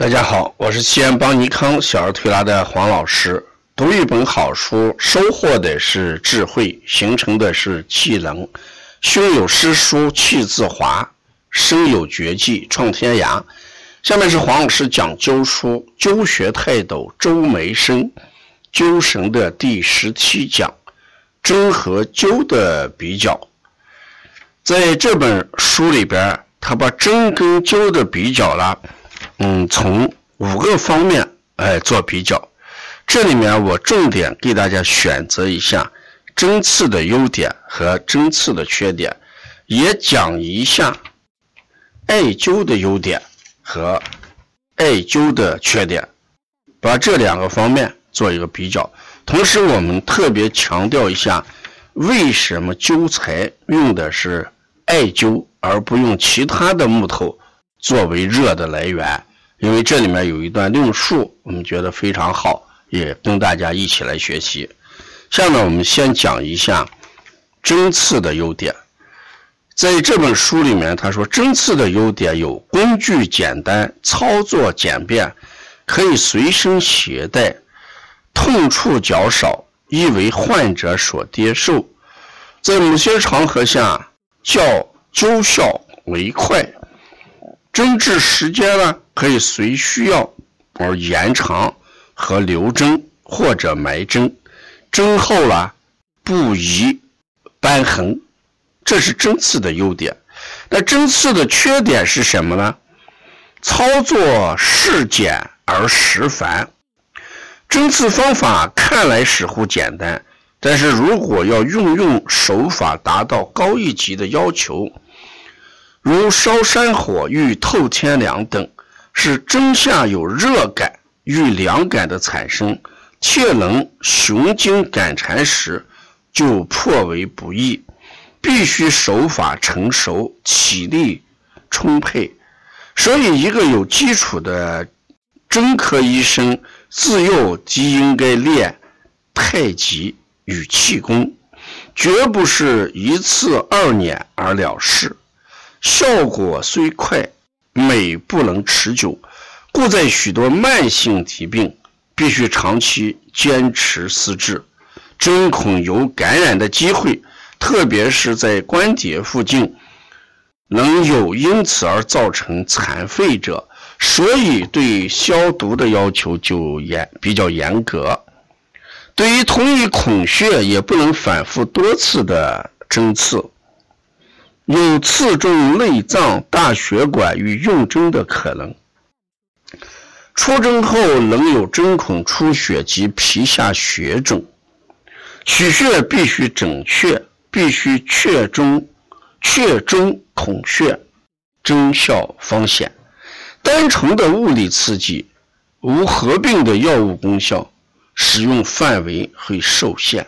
大家好，我是西安邦尼康小儿推拿的黄老师。读一本好书，收获的是智慧，形成的是气能。胸有诗书气自华，身有绝技创天涯。下面是黄老师讲灸书《灸学泰斗周梅生灸神》的第十七讲：针和灸的比较。在这本书里边，他把针跟灸的比较了。嗯，从五个方面来做比较，这里面我重点给大家选择一下针刺的优点和针刺的缺点，也讲一下艾灸的优点和艾灸的缺点，把这两个方面做一个比较。同时，我们特别强调一下，为什么灸材用的是艾灸而不用其他的木头作为热的来源。因为这里面有一段论述，我们觉得非常好，也跟大家一起来学习。下面我们先讲一下针刺的优点。在这本书里面，他说针刺的优点有工具简单、操作简便，可以随身携带，痛处较少，易为患者所接受，在某些场合下较灸效为快。针治时间呢，可以随需要而延长和留针或者埋针，针后呢不宜瘢痕，这是针刺的优点。那针刺的缺点是什么呢？操作事简而实繁。针刺方法看来似乎简单，但是如果要运用手法达到高一级的要求。如烧山火遇透天凉等，是针下有热感与凉感的产生，切能雄经感缠时，就颇为不易。必须手法成熟，体力充沛。所以，一个有基础的针科医生，自幼即应该练太极与气功，绝不是一次二捻而了事。效果虽快，美不能持久，故在许多慢性疾病，必须长期坚持施治，针孔有感染的机会，特别是在关节附近，能有因此而造成残废者，所以对消毒的要求就严比较严格。对于同一孔穴，也不能反复多次的针刺。有刺中内脏、大血管与用针的可能。出针后能有针孔出血及皮下血肿。取穴必须准确，必须确中、确中孔穴，针效方显。单纯的物理刺激，无合并的药物功效，使用范围会受限。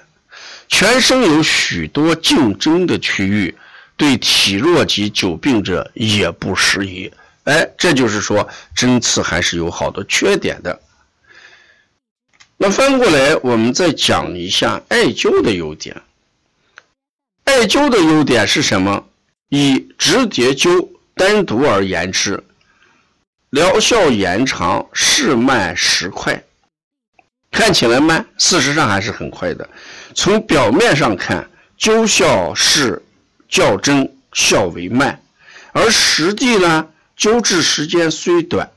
全身有许多竞争的区域。对体弱及久病者也不适宜。哎，这就是说针刺还是有好多缺点的。那翻过来，我们再讲一下艾灸的优点。艾灸的优点是什么？以直接灸单独而言之，疗效延长，是慢时快。看起来慢，事实上还是很快的。从表面上看，灸效是。较真效为慢，而实际呢，灸治时间虽短，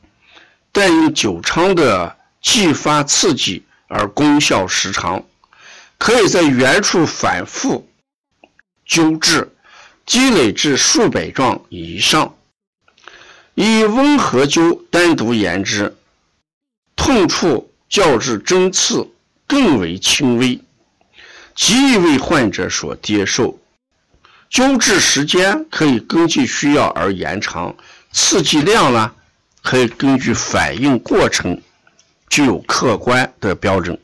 但因久长的继发刺激而功效时长，可以在原处反复灸治，积累至数百壮以上。以温和灸单独言之，痛处较之针刺更为轻微，极易为患者所接受。灸治时间可以根据需要而延长，刺激量呢可以根据反应过程具有客观的标准。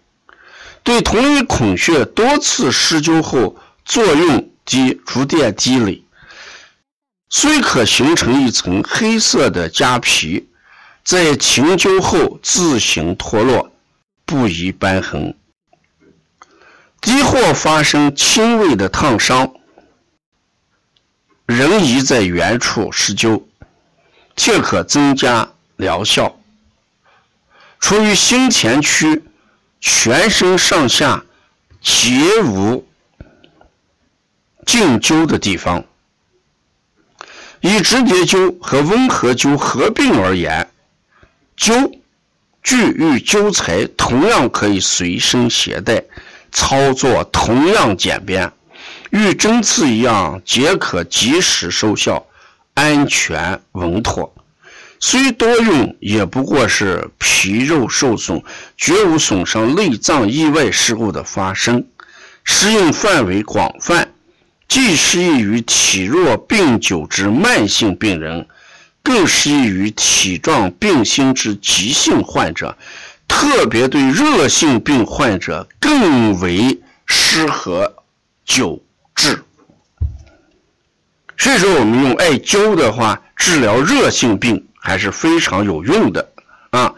对同一孔穴多次施灸后，作用及逐渐积累，虽可形成一层黑色的痂皮，在停灸后自行脱落，不宜瘢痕。敌或发生轻微的烫伤。仍宜在原处施灸，切可增加疗效。处于心前区，全身上下皆无茎灸的地方。以直接灸和温和灸合并而言，灸具与灸材同样可以随身携带，操作同样简便，与针刺一样，皆可及时收效，安全稳妥。虽多用，也不过是皮肉受损，绝无损伤内脏意外事故的发生。适用范围广泛。既适宜于体弱病久之慢性病人，更适宜于体壮病轻之急性患者，特别对热性病患者更为适合灸。所以说，我们用艾灸的话，治疗热性病还是非常有用的啊。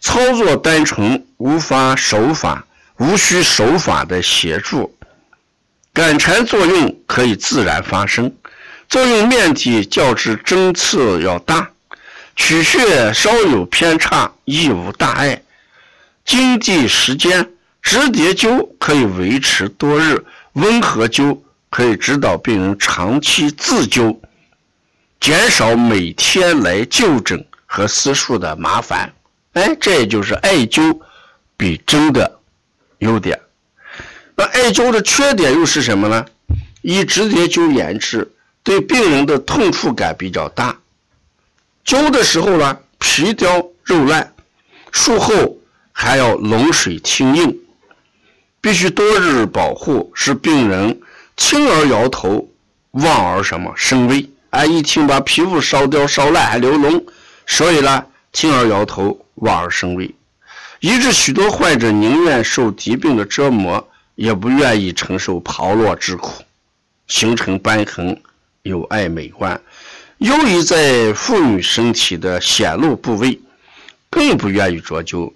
操作单纯，无法手法，无需手法的协助。感缠作用可以自然发生，作用面积较之针刺要大，取穴稍有偏差亦无大碍。经济时间，直蝶灸可以维持多日，温和灸可以指导病人长期自灸，减少每天来就诊和私塾的麻烦。哎，这也就是艾灸比针的优点。那艾灸的缺点又是什么呢？以直接灸研制，对病人的痛处感比较大。灸的时候呢，皮雕肉烂，术后还要冷水清硬，必须多日保护，使病人轻而摇头，望而什么生畏。啊，一听把皮肤烧掉、烧烂还流脓，所以呢，轻而摇头，望而生畏，以致许多患者宁愿受疾病的折磨。也不愿意承受刨落之苦，形成瘢痕，有碍美观。由于在妇女身体的显露部位，更不愿意着灸，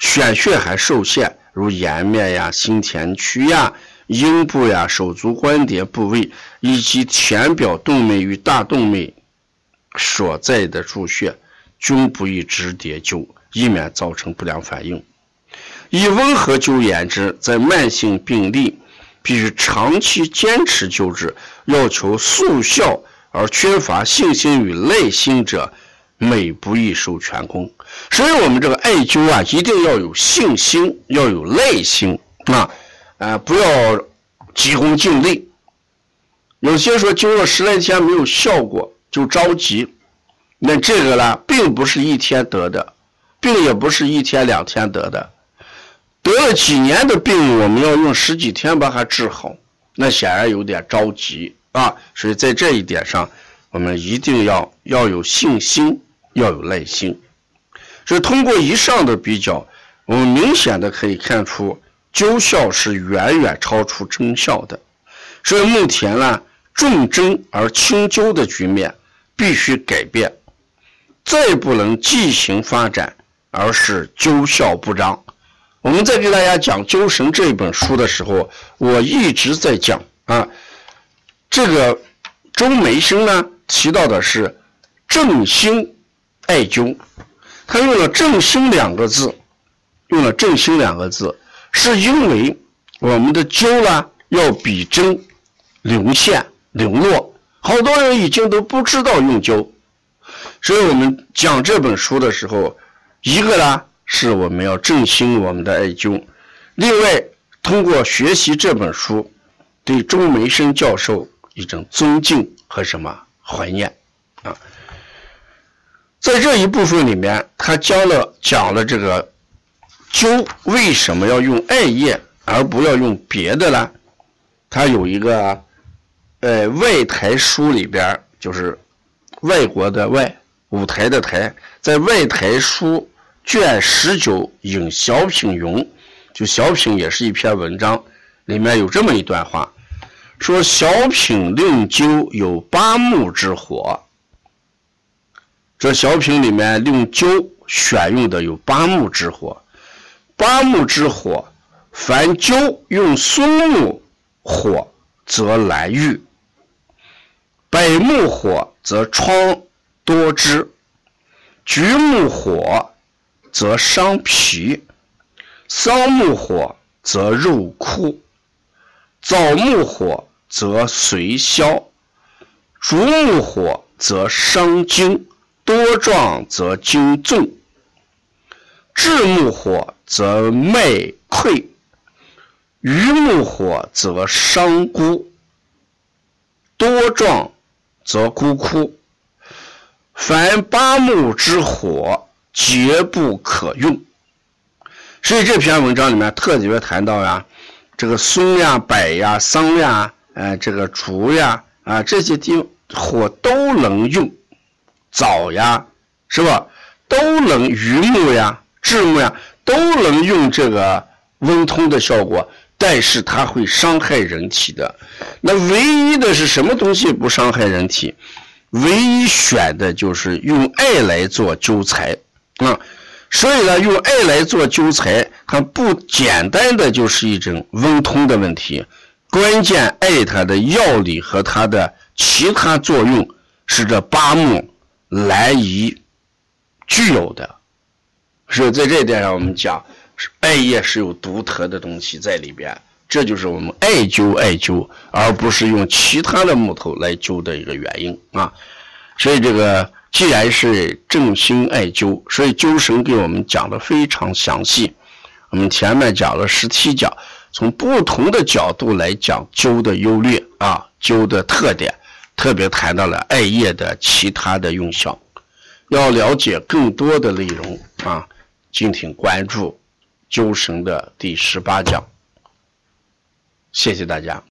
选穴还受限，如颜面呀、心田区呀、阴部呀、手足关节部位，以及浅表动脉与大动脉所在的诸穴，均不宜直叠灸，以免造成不良反应。以温和灸言之，在慢性病例必须长期坚持灸治，要求速效而缺乏信心与耐心者，每不宜受全功。所以，我们这个艾灸啊，一定要有信心，要有耐心啊，啊，不要急功近利。有些说灸了十来天没有效果就着急，那这个呢，并不是一天得的，病也不是一天两天得的。得了几年的病，我们要用十几天把它治好，那显然有点着急啊。所以在这一点上，我们一定要要有信心，要有耐心。所以通过以上的比较，我们明显的可以看出，灸效是远远超出针效的。所以目前呢，重针而轻灸的局面必须改变，再不能畸形发展，而是灸效不彰。我们在给大家讲《灸神》这本书的时候，我一直在讲啊，这个周梅生呢提到的是正心艾灸，他用了“正心”两个字，用了“正心”两个字，是因为我们的灸呢要比针流线流络，好多人已经都不知道用灸，所以我们讲这本书的时候，一个呢。是我们要振兴我们的艾灸。另外，通过学习这本书，对钟梅生教授一种尊敬和什么怀念啊。在这一部分里面，他教了讲了这个灸为什么要用艾叶而不要用别的呢？它有一个呃外台书里边，就是外国的外舞台的台，在外台书。卷十九引小品云，就小品也是一篇文章，里面有这么一段话，说小品令灸有八木之火。这小品里面令灸选用的有八木之火，八木之火，凡灸用松木火则难愈，柏木火则疮多之，橘木火。则伤脾；桑木火则肉枯；枣木火则髓消；竹木火则伤筋，多壮则筋重；炙木火则脉溃；榆木火则伤骨，多壮则骨枯。凡八木之火，皆不可用。所以这篇文章里面特别谈到呀，这个松呀、柏呀、桑呀，呃，这个竹呀，啊，这些地方火都能用。枣呀，是吧？都能榆木呀、栉木呀，都能用这个温通的效果，但是它会伤害人体的。那唯一的是什么东西不伤害人体？唯一选的就是用艾来做灸材啊，所以呢，用艾来做灸材，它不简单的就是一种温通的问题，关键艾它的药理和它的其他作用是这八木难以具有的，所以在这一点上，我们讲艾叶是有独特的东西在里边，这就是我们艾灸艾灸，而不是用其他的木头来灸的一个原因啊。所以这个既然是正心艾灸，所以灸神给我们讲的非常详细。我们前面讲了十七讲，从不同的角度来讲灸的优劣啊，灸的特点，特别谈到了艾叶的其他的用效。要了解更多的内容啊，敬请关注灸神的第十八讲。谢谢大家。